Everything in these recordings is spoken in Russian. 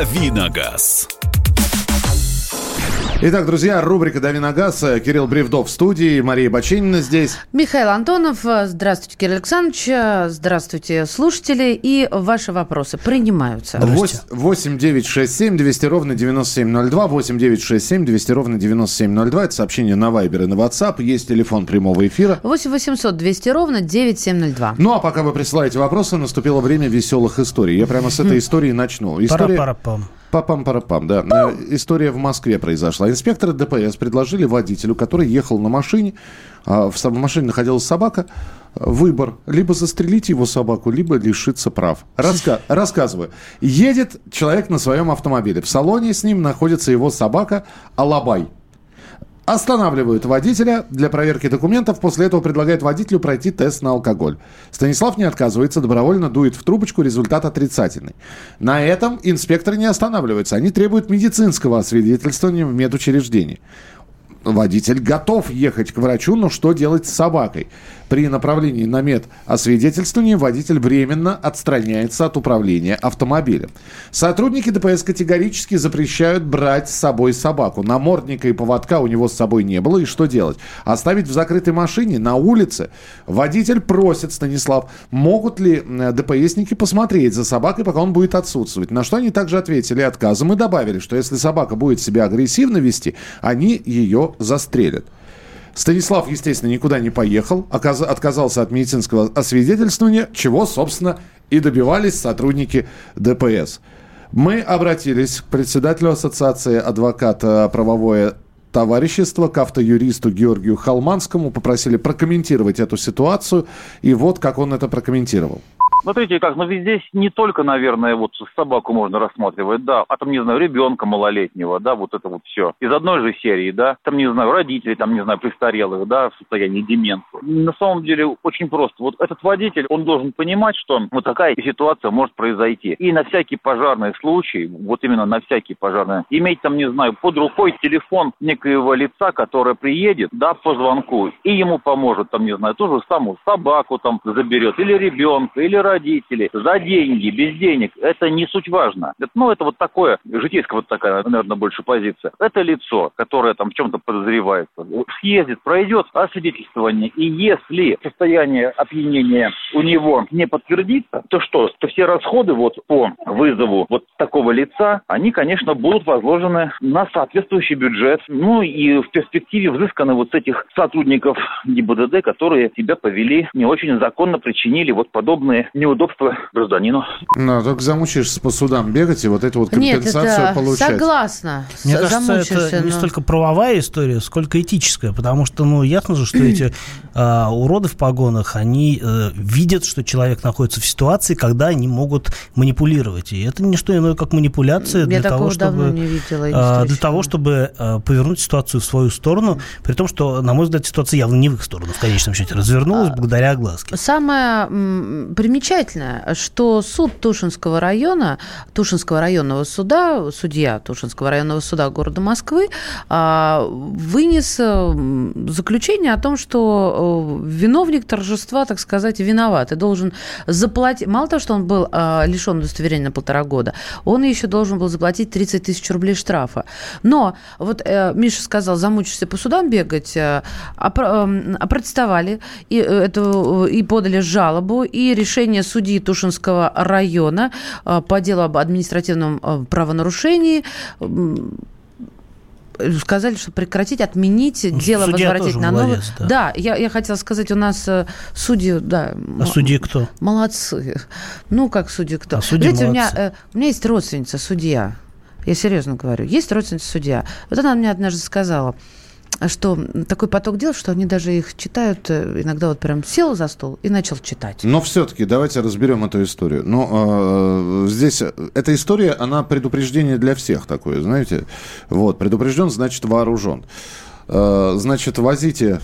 Давиногаз. Итак, друзья, рубрика «Дави на газ». Кирилл Бревдов в студии, Мария Баченина здесь. Михаил Антонов. Здравствуйте, Кирилл Александрович. Здравствуйте, слушатели. И ваши вопросы принимаются. 8 9 6 7 200 ровно 9702. 8 9 6 7 200 ровно 9702. Это сообщение на Вайбер и на WhatsApp. Есть телефон прямого эфира. 8 800 200 ровно 9702. Ну, а пока вы присылаете вопросы, наступило время веселых историй. Я прямо с этой истории начну. История... Пара-пара-пам. Папам-парапам, да. Пам. История в Москве произошла. Инспекторы ДПС предложили водителю, который ехал на машине, а в машине находилась собака, выбор. Либо застрелить его собаку, либо лишиться прав. Раска рассказываю. Едет человек на своем автомобиле. В салоне с ним находится его собака Алабай. Останавливают водителя для проверки документов. После этого предлагают водителю пройти тест на алкоголь. Станислав не отказывается, добровольно дует в трубочку, результат отрицательный. На этом инспекторы не останавливаются. Они требуют медицинского освидетельствования в медучреждении водитель готов ехать к врачу, но что делать с собакой? При направлении на медосвидетельствование водитель временно отстраняется от управления автомобилем. Сотрудники ДПС категорически запрещают брать с собой собаку. Намордника и поводка у него с собой не было. И что делать? Оставить в закрытой машине на улице? Водитель просит, Станислав, могут ли ДПСники посмотреть за собакой, пока он будет отсутствовать? На что они также ответили отказом и добавили, что если собака будет себя агрессивно вести, они ее застрелят. Станислав, естественно, никуда не поехал, отказался от медицинского освидетельствования, чего, собственно, и добивались сотрудники ДПС. Мы обратились к председателю Ассоциации адвоката правовое товарищества, к автоюристу Георгию Халманскому, попросили прокомментировать эту ситуацию, и вот как он это прокомментировал. Смотрите как, ну ведь здесь не только, наверное, вот собаку можно рассматривать, да, а там, не знаю, ребенка малолетнего, да, вот это вот все. Из одной же серии, да, там, не знаю, родителей, там, не знаю, престарелых, да, в состоянии деменции. На самом деле очень просто. Вот этот водитель, он должен понимать, что вот такая ситуация может произойти. И на всякий пожарный случай, вот именно на всякий пожарный, иметь там, не знаю, под рукой телефон некоего лица, которое приедет, да, по звонку, и ему поможет, там, не знаю, ту же самую собаку там заберет, или ребенка, или родители, за деньги, без денег, это не суть важно. Это, ну, это вот такое, житейская вот такая, наверное, больше позиция. Это лицо, которое там в чем-то подозревается, съездит, пройдет освидетельствование, и если состояние опьянения у него не подтвердится, то что? То все расходы вот по вызову вот такого лица, они, конечно, будут возложены на соответствующий бюджет. Ну и в перспективе взысканы вот с этих сотрудников ГИБДД, которые себя повели не очень законно, причинили вот подобные неудобства гражданину. Ну, только замучаешься по судам бегать и вот эту вот компенсацию Нет, это получать. Согласна. Мне кажется, это но... не столько правовая история, сколько этическая, потому что, ну, ясно же, что эти э, уроды в погонах, они э, видят, что человек находится в ситуации, когда они могут манипулировать. И это не что иное, как манипуляция для того, чтобы, видела, э, для того, чтобы э, повернуть ситуацию в свою сторону, при том, что, на мой взгляд, ситуация явно не в их сторону, в конечном счете, развернулась благодаря огласке. Самое примечательное что суд Тушинского района, Тушинского районного суда, судья Тушинского районного суда города Москвы а, вынес э, заключение о том, что э, виновник торжества, так сказать, виноват и должен заплатить, мало того, что он был а, лишен удостоверения на полтора года, он еще должен был заплатить 30 тысяч рублей штрафа. Но, вот э, Миша сказал, замучишься по судам бегать, опротестовали и, это, и подали жалобу, и решение решение судьи Тушинского района э, по делу об административном э, правонарушении сказали, что прекратить, отменить, ну, дело возвратить на новый. Да, да я, я хотела сказать, у нас э, судьи, да. А судьи кто? Молодцы. Ну, как судьи кто? А судьи Знаете, у меня, у меня есть родственница, судья. Я серьезно говорю. Есть родственница судья. Вот она мне однажды сказала, что такой поток дел, что они даже их читают, э, иногда вот прям сел за стол и начал читать. Но все-таки давайте разберем эту историю. Но ну, э, здесь эта история, она предупреждение для всех такое, знаете. Вот, предупрежден, значит вооружен. Э, значит, возите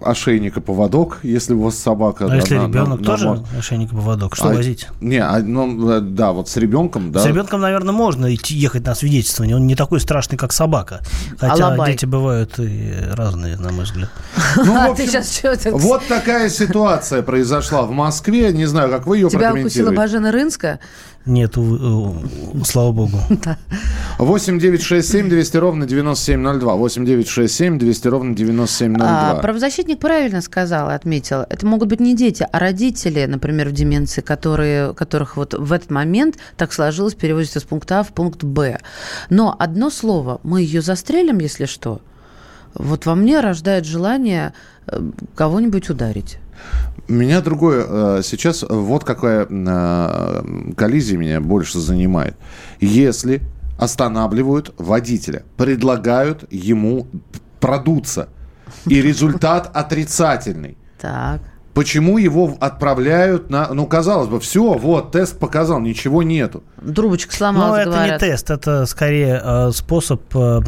ошейник и поводок, если у вас собака. А если ребенок тоже может... ошейник и поводок, что а, возить? Не, а, ну, э, да, вот с ребенком, да. С ребенком, наверное, можно идти ехать на свидетельствование. Он не такой страшный, как собака. Хотя Алабай. дети бывают и разные, на мой взгляд. Ну, в общем, вот такая ситуация произошла в Москве. Не знаю, как вы ее Тебя укусила Бажена Рынска? Нет, слава богу. 8 9 6 7 200 ровно 9702. 8 9 6 7 200 ровно 9702. А, правозащитник правильно сказал, отметил. Это могут быть не дети, а родители, например, в деменции, которые, которых вот в этот момент так сложилось, перевозят из пункта А в пункт Б. Но одно слово, мы ее застрелим, если что, вот во мне рождает желание э, кого-нибудь ударить. Меня другое. Э, сейчас вот какая э, коллизия меня больше занимает. Если останавливают водителя, предлагают ему продуться, и результат отрицательный. Так. Почему его отправляют на... Ну, казалось бы, все, вот, тест показал, ничего нету. Трубочка сломалась, Но это говорят. не тест, это скорее э, способ, э,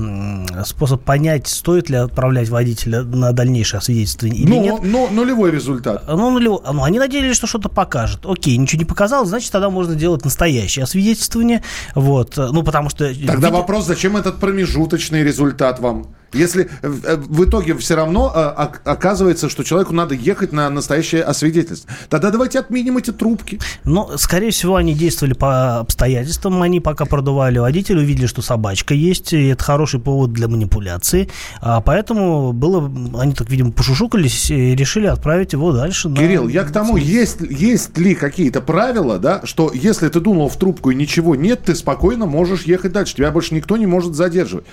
способ понять, стоит ли отправлять водителя на дальнейшее освидетельствование или ну, нет. Но, нулевой результат. Ну, нулевой, ну, они надеялись, что что-то покажет. Окей, ничего не показал, значит, тогда можно делать настоящее освидетельствование. Вот, ну, потому что... Тогда вид... вопрос, зачем этот промежуточный результат вам? Если э, в итоге все равно э, оказывается, что человеку надо ехать на настоящее освидетельство, тогда давайте отменим эти трубки. Ну, скорее всего, они действовали по обстоятельствам. Они пока продували водителя, увидели, что собачка есть, и это хороший повод для манипуляции. А поэтому было, они так, видимо, пошушукались и решили отправить его дальше. Кирилл, на... я к тому, есть, есть ли какие-то правила, да, что если ты дунул в трубку и ничего нет, ты спокойно можешь ехать дальше. Тебя больше никто не может задерживать.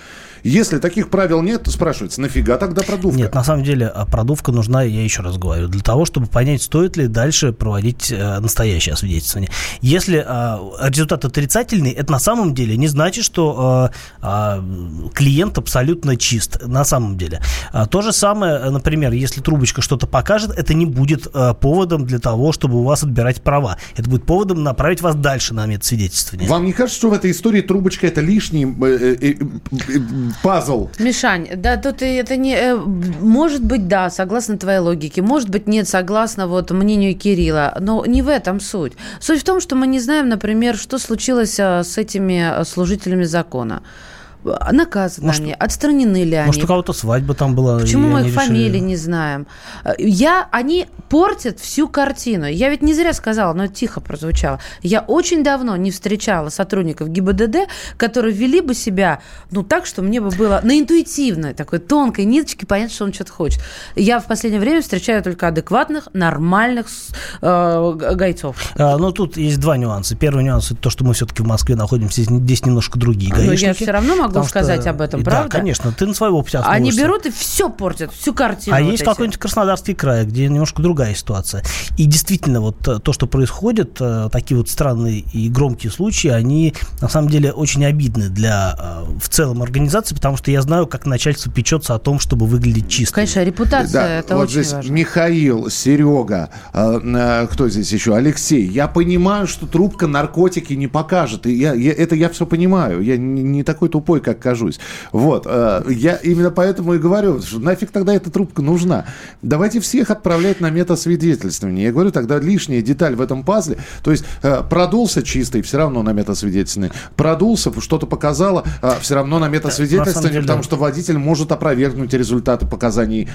Если таких правил нет, то спрашивается, нафига тогда продувка? Нет, на самом деле а продувка нужна, я еще раз говорю, для того, чтобы понять, стоит ли дальше проводить э, настоящее освидетельствование. Если э, результат отрицательный, это на самом деле не значит, что э, э, клиент абсолютно чист. На самом деле. А, то же самое, например, если трубочка что-то покажет, это не будет э, поводом для того, чтобы у вас отбирать права. Это будет поводом направить вас дальше на медсвидетельствование. Вам не кажется, что в этой истории трубочка это лишний э, э, э, пазл. Мишань, да, тут это не... Э, может быть, да, согласно твоей логике. Может быть, нет, согласно вот мнению Кирилла. Но не в этом суть. Суть в том, что мы не знаем, например, что случилось э, с этими э, служителями закона наказаны может, они, отстранены ли они. Может, у кого-то свадьба там была. Почему мы их фамилии не знаем? Я, они портят всю картину. Я ведь не зря сказала, но тихо прозвучало. Я очень давно не встречала сотрудников ГИБДД, которые вели бы себя, ну, так, что мне бы было на интуитивной такой тонкой ниточке понять, что он что-то хочет. Я в последнее время встречаю только адекватных, нормальных э, гайцов. А, ну, тут есть два нюанса. Первый нюанс – это то, что мы все-таки в Москве находимся, здесь немножко другие гаишники. Но я все равно могу могу сказать об этом, правда? Да, конечно, ты на своего опыте Они берут и все портят, всю картину. А вот есть какой-нибудь Краснодарский край, где немножко другая ситуация. И действительно, вот э, то, что происходит, э, такие вот странные и громкие случаи, они на самом деле очень обидны для э, в целом организации, потому что я знаю, как начальство печется о том, чтобы выглядеть чисто. Конечно, репутация да, это вот очень здесь важно. Михаил, Серега, э, кто здесь еще? Алексей. Я понимаю, что трубка наркотики не покажет. И я, я, это я все понимаю. Я не, не такой тупой, как кажусь. Вот. Э, я именно поэтому и говорю, что нафиг тогда эта трубка нужна. Давайте всех отправлять на метасвидетельствование. Я говорю, тогда лишняя деталь в этом пазле. То есть э, продулся чистый, все равно на метасвидетельствование. Продулся, что-то показало, э, все равно на метасвидетельствование, потому что водитель может опровергнуть результаты показаний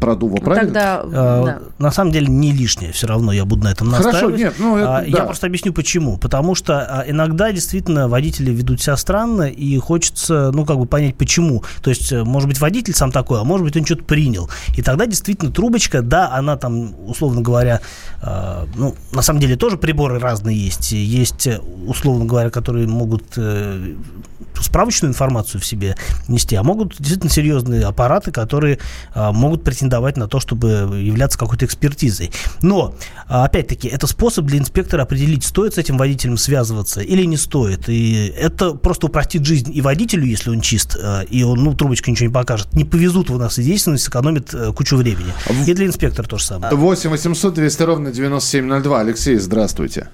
продува. Ну, правильно? Тогда, да. На самом деле не лишнее все равно, я буду на этом настаивать. Хорошо, нет, ну, это, Я да. просто объясню почему. Потому что иногда действительно водители ведут себя странно и хочется хочется, ну, как бы понять, почему. То есть, э, может быть, водитель сам такой, а может быть, он что-то принял. И тогда действительно трубочка, да, она там, условно говоря, э, ну, на самом деле тоже приборы разные есть. Есть, э, условно говоря, которые могут э, справочную информацию в себе нести, а могут действительно серьезные аппараты, которые э, могут претендовать на то, чтобы являться какой-то экспертизой. Но, опять-таки, это способ для инспектора определить, стоит с этим водителем связываться или не стоит. И это просто упростит жизнь и водителю, водителю, если он чист, э, и он, ну, трубочка ничего не покажет, не повезут в нас единственность, сэкономит э, кучу времени. И для инспектора то же самое. 8 800 200 ровно 9702. Алексей, здравствуйте.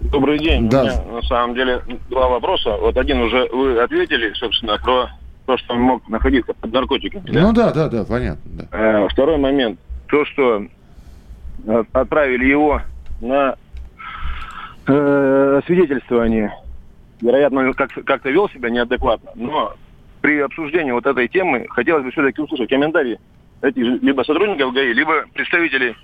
Добрый день. Да. У меня на самом деле два вопроса. Вот один уже вы ответили, собственно, про то, что он мог находиться под наркотиками. Да? Ну да, да, да, понятно. Да. Э, второй момент. То, что отправили его на э, свидетельствование. Вероятно, он как- как-то вел себя неадекватно. Но при обсуждении вот этой темы хотелось бы все-таки услышать комментарии этих либо сотрудников ГАИ, либо представителей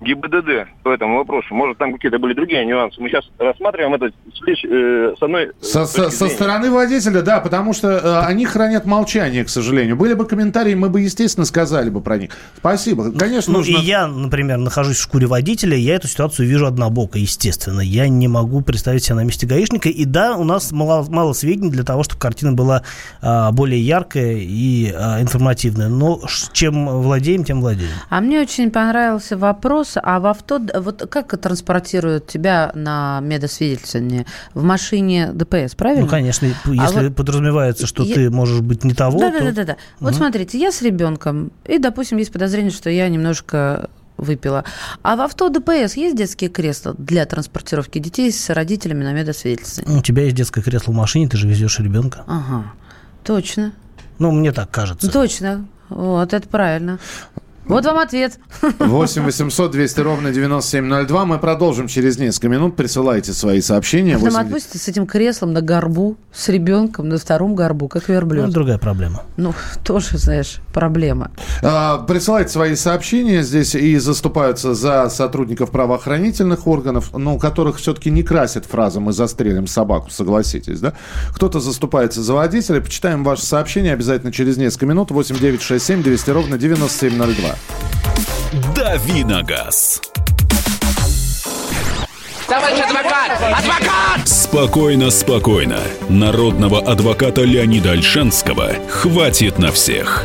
ГИБДД по этому вопросу. Может, там какие-то были другие нюансы. Мы сейчас рассматриваем это с, э, с одной со, со, со стороны водителя, да, потому что э, они хранят молчание, к сожалению. Были бы комментарии, мы бы, естественно, сказали бы про них. Спасибо. Конечно, ну, нужно... и я, например, нахожусь в шкуре водителя, я эту ситуацию вижу однобоко, естественно. Я не могу представить себя на месте гаишника. И да, у нас мало, мало сведений для того, чтобы картина была а, более яркая и а, информативная. Но чем владеем, тем владеем. А мне очень понравился вопрос вопрос. А в авто, вот как транспортируют тебя на медосвидетельствование? В машине ДПС, правильно? Ну, конечно, если а вот подразумевается, что я... ты можешь быть не того, да, то... Да, да, да, да. Вот смотрите, я с ребенком, и, допустим, есть подозрение, что я немножко выпила. А в авто ДПС есть детские кресла для транспортировки детей с родителями на медосвидетельствование? У тебя есть детское кресло в машине, ты же везешь ребенка. Ага, точно. Ну, мне так кажется. Точно. Вот, это правильно. Вот вам ответ. 8 800 200 ровно 9702. Мы продолжим через несколько минут. Присылайте свои сообщения. А 8... Там отпустите с этим креслом на горбу, с ребенком на втором горбу, как верблюд. Ну, другая проблема. Ну, тоже, знаешь, проблема. А, присылайте свои сообщения здесь и заступаются за сотрудников правоохранительных органов, ну, у которых все-таки не красят фразу «мы застрелим собаку», согласитесь, да? Кто-то заступается за водителя. Почитаем ваше сообщение обязательно через несколько минут. 8 9 6 7 200 ровно 9702. Дави на газ. Товарищ адвокат! Адвокат! Спокойно, спокойно. Народного адвоката Леонида Альшанского хватит на всех.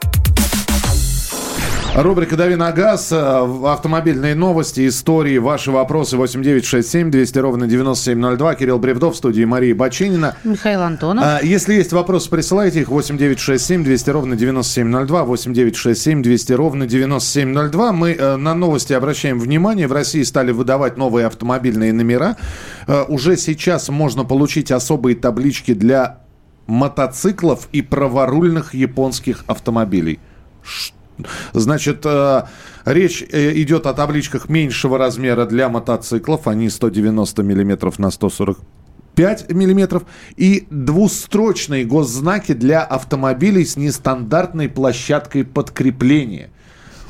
Рубрика «Дави на газ», э, автомобильные новости, истории, ваши вопросы 8967 200 ровно 9702. Кирилл Бревдов в студии Марии Бачинина. Михаил Антонов. А, если есть вопросы, присылайте их 8967 200 ровно 9702. 8967 200 ровно 9702. Мы э, на новости обращаем внимание. В России стали выдавать новые автомобильные номера. Э, уже сейчас можно получить особые таблички для мотоциклов и праворульных японских автомобилей. Что Значит, э, речь э, идет о табличках меньшего размера для мотоциклов. Они 190 миллиметров на 140 5 миллиметров и двустрочные госзнаки для автомобилей с нестандартной площадкой подкрепления.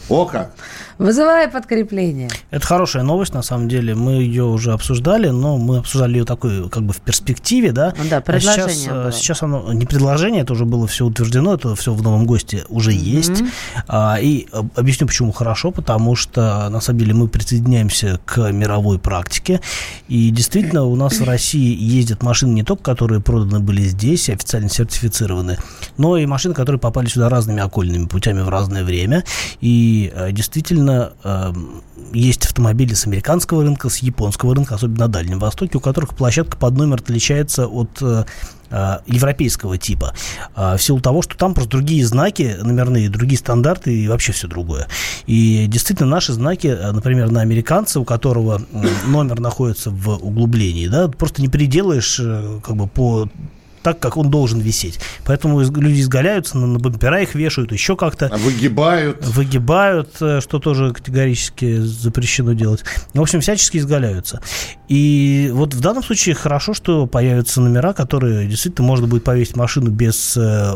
О как! Вызывая подкрепление. Это хорошая новость, на самом деле. Мы ее уже обсуждали, но мы обсуждали ее такой, как бы в перспективе, да. Да, а предложение. сейчас, э, было. сейчас оно не предложение, это уже было все утверждено, это все в новом госте уже mm-hmm. есть. А, и объясню, почему хорошо, потому что на самом деле мы присоединяемся к мировой практике. И действительно, у нас в России ездят машины не только, которые проданы были здесь, официально сертифицированы, но и машины, которые попали сюда разными окольными путями в разное время. И э, действительно действительно э, есть автомобили с американского рынка, с японского рынка, особенно на Дальнем Востоке, у которых площадка под номер отличается от э, э, европейского типа. Э, в силу того, что там просто другие знаки номерные, другие стандарты и вообще все другое. И действительно наши знаки, э, например, на американца, у которого номер находится в углублении, да, просто не переделаешь э, как бы по так, как он должен висеть. Поэтому люди изгаляются, на, на бампера их вешают, еще как-то. А выгибают. Выгибают, э, что тоже категорически запрещено делать. В общем, всячески изгаляются. И вот в данном случае хорошо, что появятся номера, которые действительно можно будет повесить машину без э,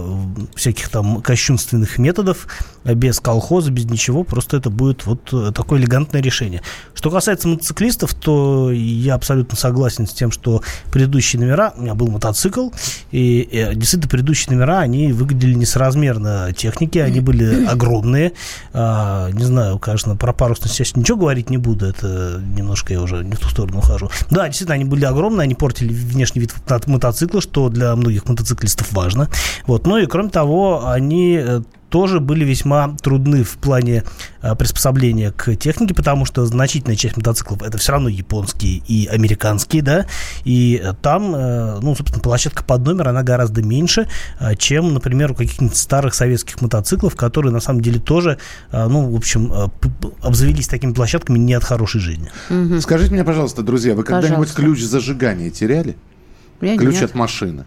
всяких там кощунственных методов, без колхоза, без ничего. Просто это будет вот э, такое элегантное решение. Что касается мотоциклистов, то я абсолютно согласен с тем, что предыдущие номера, у меня был мотоцикл, и, и действительно предыдущие номера, они выглядели несоразмерно техники, они были огромные. А, не знаю, конечно, про парусность я ничего говорить не буду, это немножко я уже не в ту сторону ухожу. Да, действительно, они были огромные, они портили внешний вид мотоцикла, что для многих мотоциклистов важно. Вот. Ну и кроме того, они э, тоже были весьма трудны в плане а, приспособления к технике, потому что значительная часть мотоциклов это все равно японские и американские, да, и там, э, ну, собственно, площадка под номер, она гораздо меньше, а, чем, например, у каких-нибудь старых советских мотоциклов, которые на самом деле тоже, а, ну, в общем, п- обзавелись такими площадками не от хорошей жизни. Скажите мне, пожалуйста, друзья, вы когда-нибудь ключ зажигания теряли? Я Ключ нет. от машины.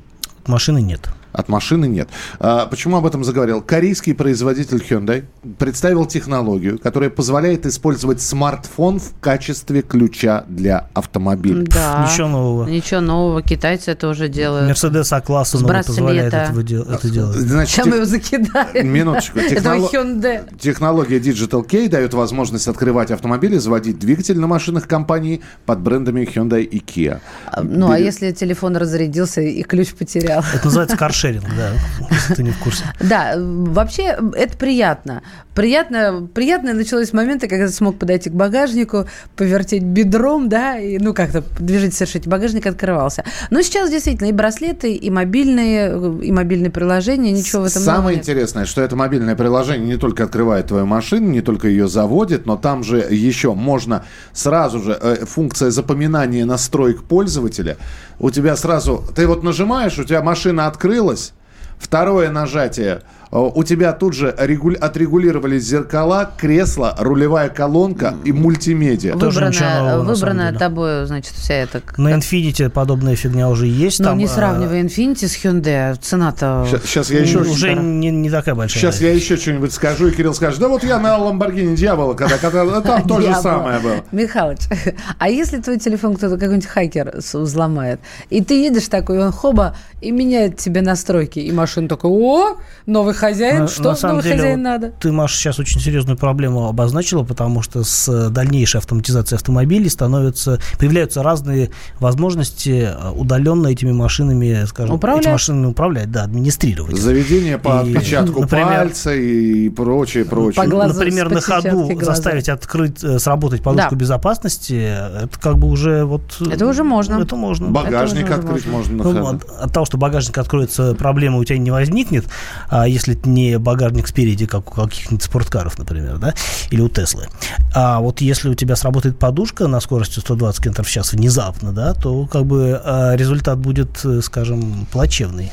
Машины нет. От машины нет. А, почему об этом заговорил? Корейский производитель Hyundai представил технологию, которая позволяет использовать смартфон в качестве ключа для автомобиля. Да. Ничего нового. Ничего нового. Китайцы это уже делают. Мерседес А-класса позволяет этого это делать. Значит, Сейчас тех- мы его закидаем. Минуточку. Этого Техноло- Hyundai. Технология Digital Key дает возможность открывать автомобили, заводить двигатель на машинах компании под брендами Hyundai и Kia. Ну, а Бери- если телефон разрядился и ключ потерял? Это называется каршеринг, да, если ты не в курсе. Да, вообще это приятно. Приятно, приятно началось с момента, когда ты смог подойти к багажнику, повертеть бедром, да, и ну как-то движение совершить, багажник открывался. Но сейчас действительно и браслеты, и мобильные, и мобильные приложения, ничего в этом Самое нет. интересное, что это мобильное приложение не только открывает твою машину, не только ее заводит, но там же еще можно сразу же э, функция запоминания настроек пользователя. У тебя сразу, ты вот нажимаешь, у тебя машина открылась, второе нажатие, у тебя тут же регуль- отрегулировались зеркала, кресло, рулевая колонка и мультимедиа. Тоже ничего Выбранная, нового, на самом выбранная деле. тобой, значит, вся эта... На Infinity подобная фигня уже есть. Ну, там, не а, сравнивай Infiniti с Hyundai, цена-то... Сейчас я еще... Уже не, не такая большая. Сейчас я еще что-нибудь скажу, и Кирилл скажет, да вот я на Ламборгини Дьявола, когда, когда там то же самое было. Михалыч, а если твой телефон кто-то, какой-нибудь хакер взломает, и ты едешь такой, он хоба, и меняет тебе настройки, и машина такой, о, новый хозяин, На- что на самом новый деле, хозяин вот надо? Ты, Маша, сейчас очень серьезную проблему обозначила, потому что с э, дальнейшей автоматизацией автомобилей становятся, появляются разные возможности э, удаленно этими машинами, скажем, Управлять. этими машинами управлять, да, администрировать. Заведение по И, отпечатку например, пальца и прочее, прочее. По глазу Например, на ходу глаза. заставить открыть, э, сработать подушку Да. безопасности, это как бы уже вот... Это уже можно. Это можно. Багажник Это уже открыть можно на Ну, ходу. от, от того, что багажник откроется, проблемы у тебя не возникнет, а если это не багажник спереди, как у каких-нибудь спорткаров, например, да, или у Теслы. А вот если у тебя сработает подушка на скорости 120 км в час внезапно, да, то как бы а, результат будет, э, скажем, плачевный.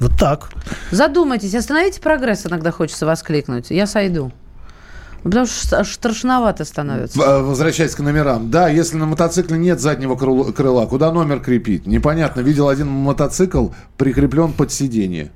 Вот так. Задумайтесь, остановите прогресс, иногда хочется воскликнуть. Я сойду. Потому что страшновато становится. Возвращаясь к номерам. Да, если на мотоцикле нет заднего крыл- крыла, куда номер крепить? Непонятно. Видел один мотоцикл, прикреплен под сиденье.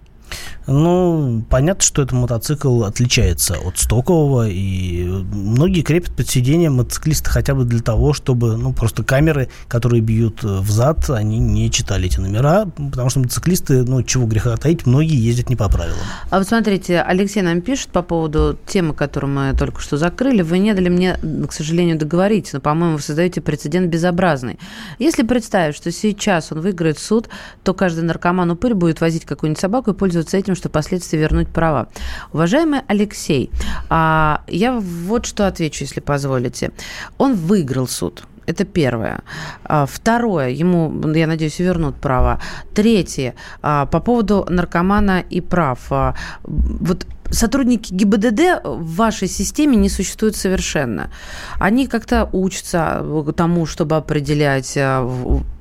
Ну, понятно, что этот мотоцикл отличается от стокового, и многие крепят под сиденье мотоциклиста хотя бы для того, чтобы, ну, просто камеры, которые бьют э, в зад, они не читали эти номера, потому что мотоциклисты, ну, чего греха таить, многие ездят не по правилам. А вот смотрите, Алексей нам пишет по поводу темы, которую мы только что закрыли. Вы не дали мне, к сожалению, договорить, но, по-моему, вы создаете прецедент безобразный. Если представить, что сейчас он выиграет суд, то каждый наркоман-упырь будет возить какую-нибудь собаку и пользоваться этим, чтобы впоследствии вернуть права. Уважаемый Алексей, а, я вот что отвечу, если позволите. Он выиграл суд. Это первое. А, Второе, ему, я надеюсь, вернут права. Третье, а, по поводу наркомана и прав. А, Вот сотрудники ГИБДД в вашей системе не существуют совершенно. Они как-то учатся тому, чтобы определять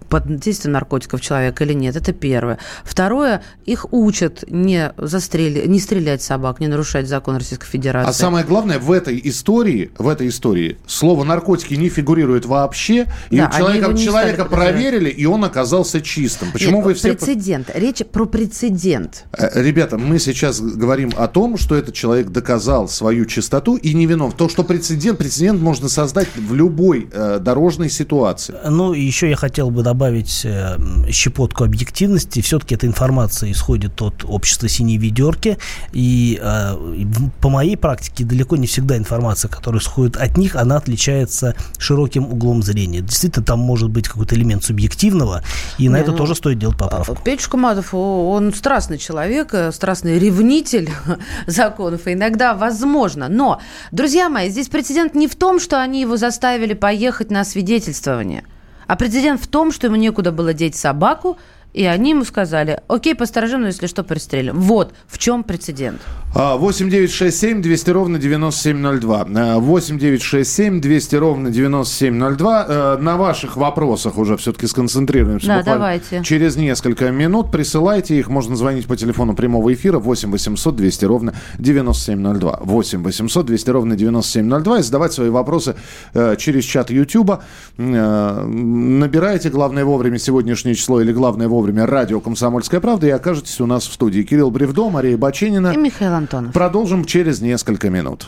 под действием наркотиков человека или нет. Это первое. Второе, их учат не, застрели... не стрелять собак, не нарушать закон Российской Федерации. А самое главное, в этой истории, в этой истории слово наркотики не фигурирует вообще. И Да, человека, человека проверили, и он оказался чистым. Почему Нет, вы все... Прецедент. Речь про прецедент. Э, Ребята, мы сейчас говорим о том, что этот человек доказал свою чистоту и не виновен. То, что прецедент, прецедент можно создать в любой э, дорожной ситуации. Ну, еще я хотел бы добавить э, м, щепотку объективности. Все-таки эта информация исходит от общества «Синей ведерки». И э, по моей практике далеко не всегда информация, которая исходит от них, она отличается широким углом зрения. Действительно, там может быть какой-то элемент субъективного, и на Не, это ну, тоже стоит делать поправку. Петюшка Матов, о, он страстный человек, э, страстный ревнитель законов, и иногда возможно. Но, друзья мои, здесь прецедент не в том, что они его заставили поехать на свидетельствование, а прецедент в том, что ему некуда было деть собаку, И они ему сказали, окей, посторожим, но если что, пристрелим. Вот в чем прецедент. А, 8 9 6 7 200 ровно 9702. А, 8 9 6 7 200 ровно 9702. Э, На ваших вопросах уже все-таки сконцентрируемся. Да, давайте. Через несколько минут присылайте их. Можно звонить по телефону прямого эфира 8 800 200 ровно 9702. 8 800 200 ровно 9702. И задавать свои вопросы э, через чат Ютуба. Э, Набирайте главное вовремя сегодняшнее число или главное вовремя радио «Комсомольская правда» и окажетесь у нас в студии. Кирилл Бревдо, Мария Баченина. И Михаил Антонов. Продолжим через несколько минут.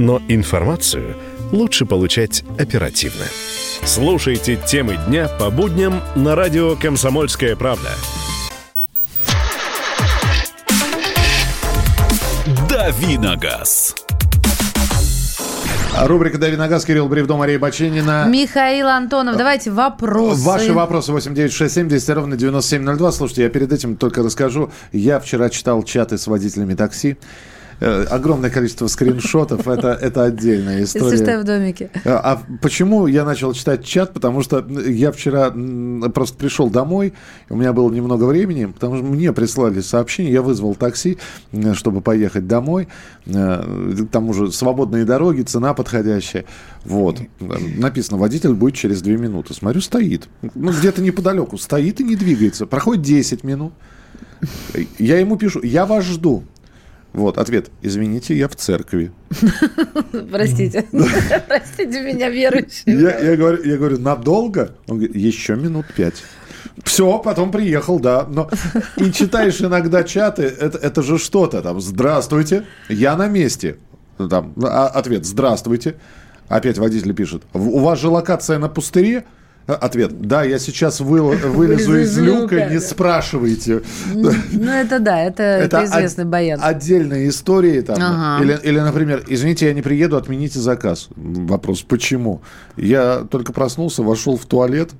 Но информацию лучше получать оперативно. Слушайте темы дня по будням на радио «Комсомольская правда». Давиногаз. А Рубрика «Дави на газ», Кирилл Бревдо, Мария Баченина. Михаил Антонов, давайте вопросы. Ваши вопросы 8967 200 ровно 9702. Слушайте, я перед этим только расскажу. Я вчера читал чаты с водителями такси. Э, Огромное количество скриншотов. Это, это отдельная Если история. что, я в домике. А а почему я начал читать чат? Потому что я вчера просто пришел домой, у меня было немного времени, потому что мне прислали сообщение, я вызвал такси, чтобы поехать домой. Э, Там уже свободные дороги, цена подходящая. Вот. Написано, водитель будет через две минуты. Смотрю, стоит. Ну, где-то неподалеку. Стоит и не двигается. Проходит 10 минут. Я ему пишу, я вас жду. Вот, ответ. Извините, я в церкви. Простите. Простите меня, верующие. Я, я говорю, я говорю, надолго? Он говорит, еще минут пять. Все, потом приехал, да. Но и читаешь иногда чаты, это, это же что-то там. Здравствуйте, я на месте. Там, а- ответ, здравствуйте. Опять водитель пишет, «В- у вас же локация на пустыре? А- Ответ, да, я сейчас выл- вылезу из люка, не спрашивайте. Ну, это да, это, это, известный баян. Отдельные истории там. Ага. Или, или, например, извините, я не приеду, отмените заказ. Вопрос, почему? Я только проснулся, вошел в туалет,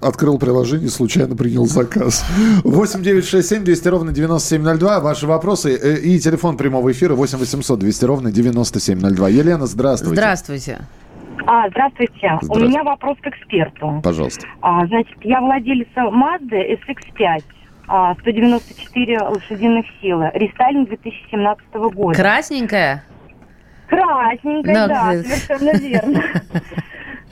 открыл приложение, случайно принял заказ. 8 9 6 7 200 ровно 9702. Ваши вопросы э, и телефон прямого эфира 8 800 200 ровно 9702. Елена, здравствуйте. Здравствуйте. А, здравствуйте. У Здравствуйте. меня вопрос к эксперту. Пожалуйста. А, значит, я владелица Mazda SX5. а, 194 лошадиных силы. Рестайлинг 2017 года. Красненькая? Красненькая, Ну, да, совершенно верно.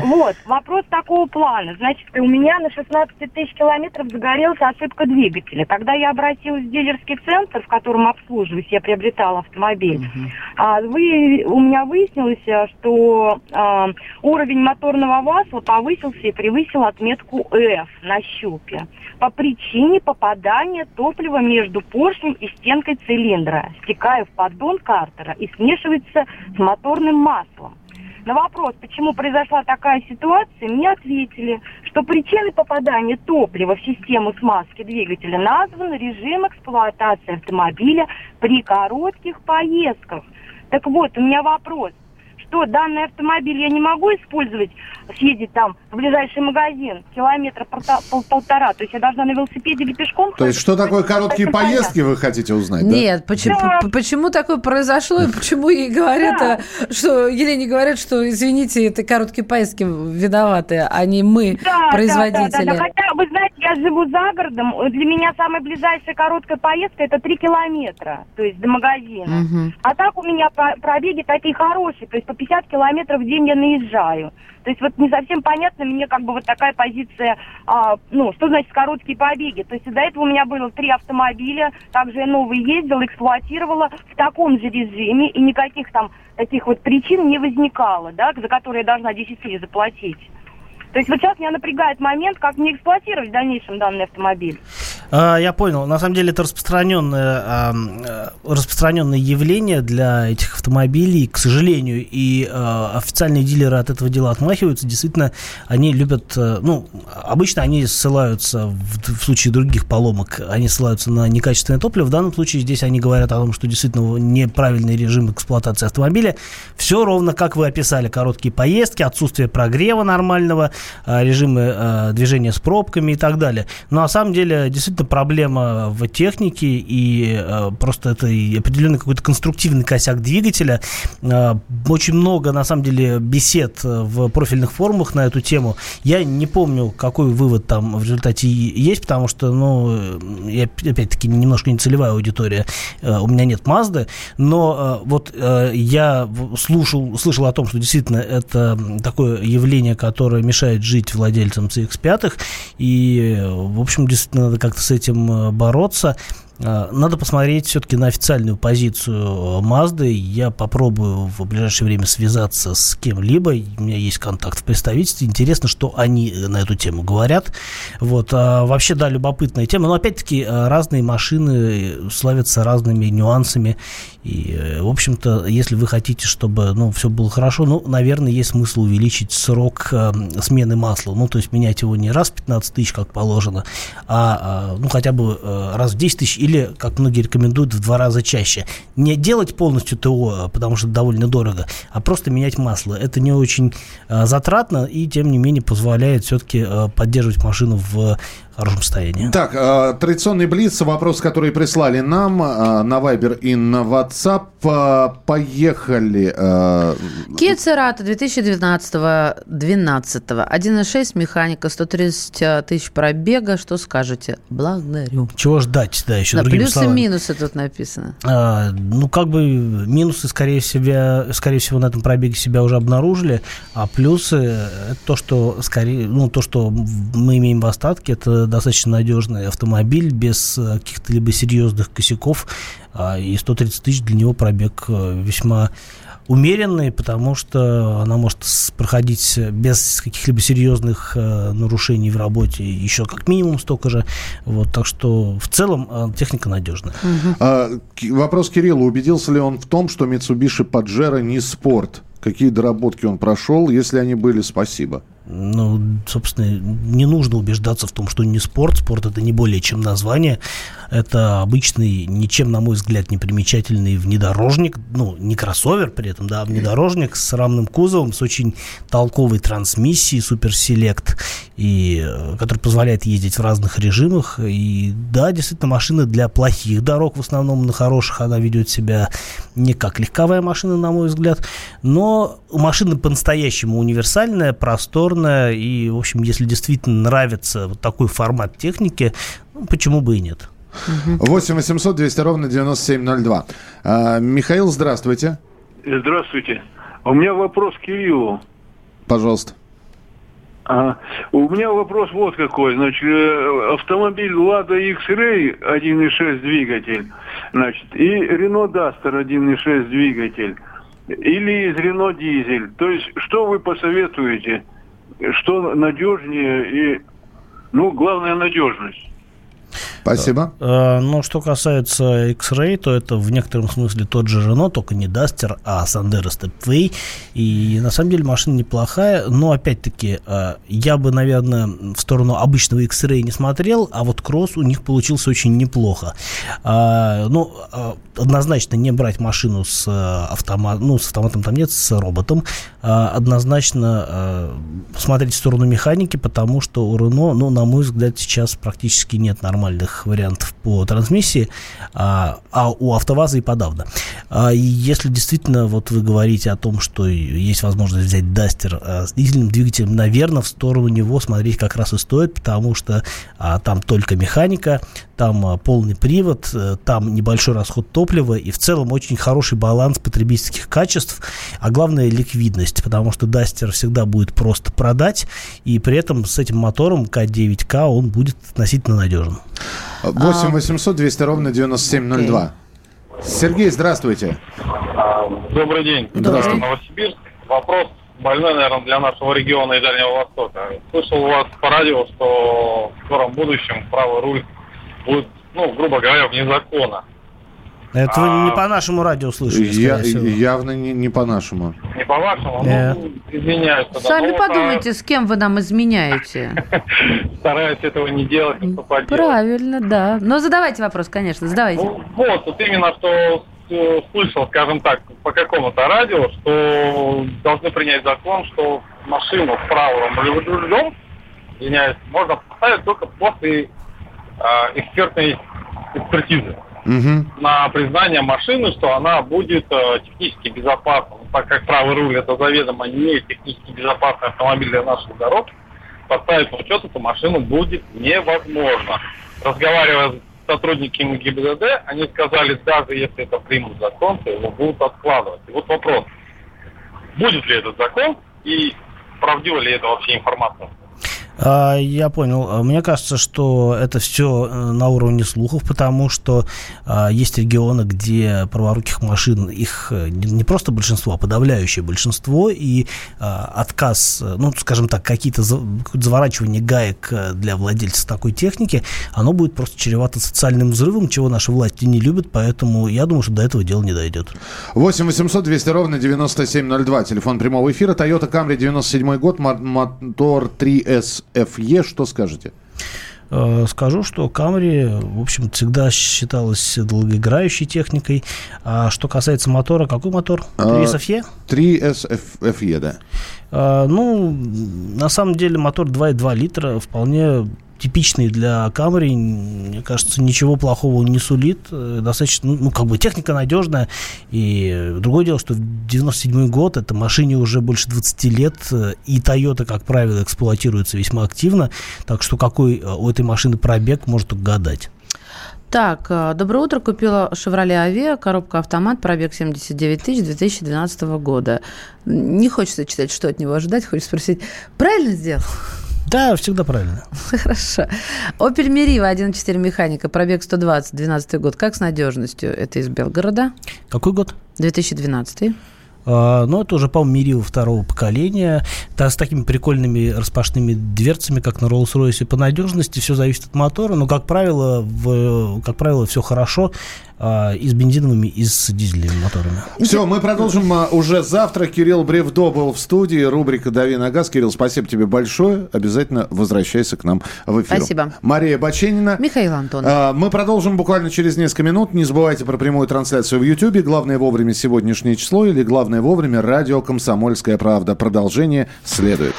Вот, вопрос такого плана. Значит, у меня на 16 тысяч километров загорелась ошибка двигателя. Когда я обратилась в дилерский центр, в котором обслуживаюсь, я приобретала автомобиль, а, вы, у меня выяснилось, а, что а, уровень моторного масла повысился и превысил отметку F на щупе по причине попадания топлива между поршнем и стенкой цилиндра, стекая в поддон картера и смешивается с моторным маслом. На вопрос, почему произошла такая ситуация, мне ответили, что причиной попадания топлива в систему смазки двигателя назван режим эксплуатации автомобиля при коротких поездках. Так вот, у меня вопрос. Что данный автомобиль я не могу использовать, съездить там в ближайший магазин, километра пол- полтора, то есть я должна на велосипеде или пешком То есть, что такое короткие Это поездки, вы хотите узнать? да? Нет, почему, Да. почему такое произошло и почему ей говорят, Да. что Елене говорят, что извините, это короткие поездки виноваты, а не мы, Да, производители. Да, да, да, да. Хотя, вы знаете, я живу за городом. Для меня самая ближайшая короткая поездка это 3 километра, то есть до магазина. Мгм. А так у меня про- пробеги такие хорошие, то есть по 50 километров в день я наезжаю. То есть вот не совсем понятно мне как бы вот такая позиция, а, ну, что значит короткие побеги. То есть до этого у меня было три автомобиля, также я новый ездила, эксплуатировала в таком же режиме, и никаких там таких вот причин не возникало, да, за которые я должна 10 тысяч заплатить. То есть вот сейчас меня напрягает момент, как мне эксплуатировать в дальнейшем данный автомобиль. А, Я понял. На самом деле это распространенное, э, распространенное явление для этих автомобилей, к сожалению, и э, официальные дилеры от этого дела отмахиваются. Действительно, они любят, э, ну, обычно они ссылаются, в, случае других поломок, они ссылаются на некачественное топливо. В данном случае здесь они говорят о том, что действительно неправильный режим эксплуатации автомобиля. Все ровно как вы описали. Короткие поездки, отсутствие прогрева нормального, режимы движения с пробками и так далее. Но на самом деле действительно проблема в технике и э, просто это и определенный какой-то конструктивный косяк двигателя. Э, очень много на самом деле бесед э, в профильных форумах на эту тему. Я не помню, какой вывод там в результате есть, потому что, ну, э, я опять-таки немножко не целевая аудитория. Э, У меня нет Мазды, но э, вот э, я слушал, слышал о том, что действительно это такое явление, которое мешает жить владельцам CX-5, и, э, в общем, действительно надо как-то с этим э, бороться. Э, Надо посмотреть все-таки на официальную позицию Мазды. Я попробую в ближайшее время связаться с кем-либо. У меня есть контакт в представительстве. Интересно, что они на эту тему говорят. Вот. А вообще, да, любопытная тема. Но, опять-таки, э, разные машины славятся разными нюансами. И, э, в общем-то, если вы хотите, чтобы ну, все было хорошо, ну, наверное, есть смысл увеличить срок э, смены масла. Ну, то есть менять его не раз в 15 тысяч, как положено, а, а, ну, хотя бы э, раз в 10 тысяч или, как многие рекомендуют, в два раза чаще. Не делать полностью ТО, потому что довольно дорого, а просто менять масло. Это не очень э, затратно и, тем не менее, позволяет все-таки э, поддерживать машину в хорошем состоянии. Так, э, традиционный блиц, вопрос, который прислали нам э, на Viber и на WhatsApp. Э, Поехали. Kia Cerato 2012 12 1.6 механика 130 тысяч пробега. Что скажете? Благодарю. Чего ждать, да, еще Да, другими плюсы словами. минусы тут написано. А, ну, как бы минусы, скорее всего, скорее всего, на этом пробеге себя уже обнаружили, а плюсы это то, что скорее, ну, то, что мы имеем в остатке, это достаточно надежный автомобиль без э, каких-то либо серьезных косяков, а, и 130 тысяч для него пробег э, весьма умеренный, потому что она может проходить без каких-либо серьезных э, нарушений в работе еще как минимум столько же. Вот, так что в целом э, техника надежная. А, Ки- вопрос Кириллу. Убедился ли он в том, что Mitsubishi Pajero не спорт? Какие доработки он прошел? Если они были, спасибо. Ну, собственно, не нужно убеждаться в том, что не спорт. Спорт это не более чем название. Это обычный, ничем, на мой взгляд, не примечательный внедорожник. Ну, не кроссовер при этом, да, а внедорожник с равным кузовом, с очень толковой трансмиссией, суперселект, и, э, который позволяет ездить в разных режимах. И да, действительно, машина для плохих дорог, в основном на хороших она ведет себя не как легковая машина, на мой взгляд. Но машина по-настоящему универсальная, просторная. И, в общем, если действительно нравится вот такой формат техники, ну, почему бы и нет? 8 800 200 ровно 9702. А, Михаил, здравствуйте. Здравствуйте. У меня вопрос к Кириллу. Пожалуйста. А, у меня вопрос вот какой. Значит, э, автомобиль Lada X-Ray 1.6 двигатель, значит, и Renault Duster 1.6 двигатель, или из Renault дизель. То есть, что вы посоветуете? Что надежнее и, ну, главное, надежность. Спасибо. Э, Но что касается X-Ray, то это в некотором смысле тот же Renault, только не Duster, а Sandero Stepway. И на самом деле машина неплохая, но опять-таки э, я бы, наверное, в сторону обычного X-Ray не смотрел, а вот кросс у них получился очень неплохо. А, Ну, э, однозначно не брать машину с автоматом, ну, с автоматом там нет, с роботом. Однозначно э, смотреть в сторону механики, потому что у Renault, ну, на мой взгляд, сейчас практически нет нормальных вариантов по трансмиссии, а, а у АвтоВАЗа и подавно. А, и если действительно вот вы говорите о том, что есть возможность взять Дастер а, с дизельным двигателем, наверное, в сторону него смотреть как раз и стоит, потому что а, там только механика, там а, полный привод, э, там небольшой расход топлива и в целом очень хороший баланс потребительских качеств, а главное ликвидность, потому что Дастер всегда будет просто продать, и при этом с этим мотором К9К он будет относительно надежен. 8 800 200 ровно 9702. Сергей, здравствуйте. А, Добрый день. Здравствуйте. Новосибирск. Вопрос больной, наверное, для нашего региона и Дальнего Востока. Слышал у вас по радио, что в скором будущем правый руль будет, ну, грубо говоря, вне закона. Это вы не по нашему радио слышали, Я- всего. явно не, не по-нашему. Не по-вашему, Нет. ну, извиняюсь. тогда. Сами Ну, подумайте, с кем вы нам изменяете. Стараюсь этого не делать, а что поделать. Правильно, да. Но задавайте вопрос, конечно, задавайте. Ну, вот, вот именно что э, слышал, скажем так, по какому-то радио, что должны принять закон, что машину с правым рулем, извиняюсь, можно поставить только после а, экспертной экспертизы Мгм. на признание машины, что она будет э, технически безопасна. Так как правый руль это заведомо не технически безопасный автомобиль для наших дорог, поставить на учет эту машину будет невозможно. Разговаривая с сотрудниками ГИБДД, они сказали, даже если это примут закон, то его будут откладывать. И вот вопрос, будет ли этот закон и правдива ли это вообще информация? А, Я понял. А, Мне кажется, что это все на уровне слухов, потому что а, есть регионы, где праворуких машин, их э, не не просто большинство, а подавляющее большинство, и а, отказ, э, ну, скажем так, какие-то за- заворачивание гаек э, для владельцев такой техники, оно будет просто чревато социальным взрывом, чего наши власти не любят, поэтому я думаю, что до этого дела не дойдет. 8 800 200 ровно 9702. Телефон прямого эфира. Toyota Camry 97 год. мо- Мотор 3S FE. Что скажете? Э, Скажу, что Камри, в общем, всегда считалась долгоиграющей техникой. А что касается мотора, какой мотор? А, 3SFE? 3S FE, да. А, Ну, на самом деле мотор 2,2 литра вполне типичный для Камри, мне кажется, ничего плохого он не сулит, Э, достаточно, ну, ну, как бы техника надежная, и другое дело, что 97 год, это машине уже больше 20 лет, э, и Toyota, как правило, эксплуатируется весьма активно, так что какой э, у этой машины пробег, может только гадать. Так, доброе утро. Купила Chevrolet Aveo, коробка автомат, пробег 79 тысяч 2012 года. Не хочется читать, что от него ожидать. Хочется спросить, правильно сделал? Да, всегда правильно. Хорошо. Opel Meriva 1.4 механика, пробег 120, 12 год. Как с надежностью? Это из Белгорода. Какой год? 2012. А, ну, это уже, по-моему, Мирио второго поколения. Да, с такими прикольными распашными дверцами, как на Rolls-Royce. По надежности все зависит от мотора, но, как правило, в, как правило, все хорошо а, и с бензиновыми, и с дизельными моторами. Все, мы продолжим а, уже завтра. Кирилл Бревдо был в студии. Рубрика «Дави на газ». Кирилл, спасибо тебе большое. Обязательно возвращайся к нам в эфир. Спасибо. Мария Баченина. Михаил Антонов. Мы продолжим буквально через несколько минут. Не забывайте про прямую трансляцию в Ютьюбе. Главное вовремя сегодняшнее число или главное вовремя радио «Комсомольская правда». Продолжение следует.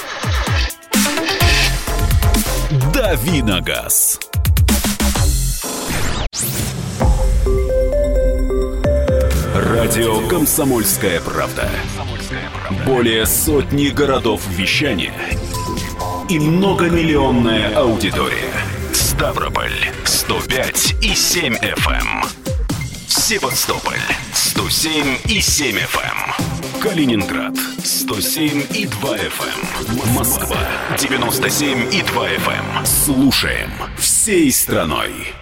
«Дави на газ». Радио «Комсомольская правда». Более сотни городов вещания и многомиллионная аудитория. Ставрополь 105 и 7 FM. Севастополь 107 и 7 FM. Калининград 107 и 2 FM. Москва 97 и 2 FM. Слушаем всей страной.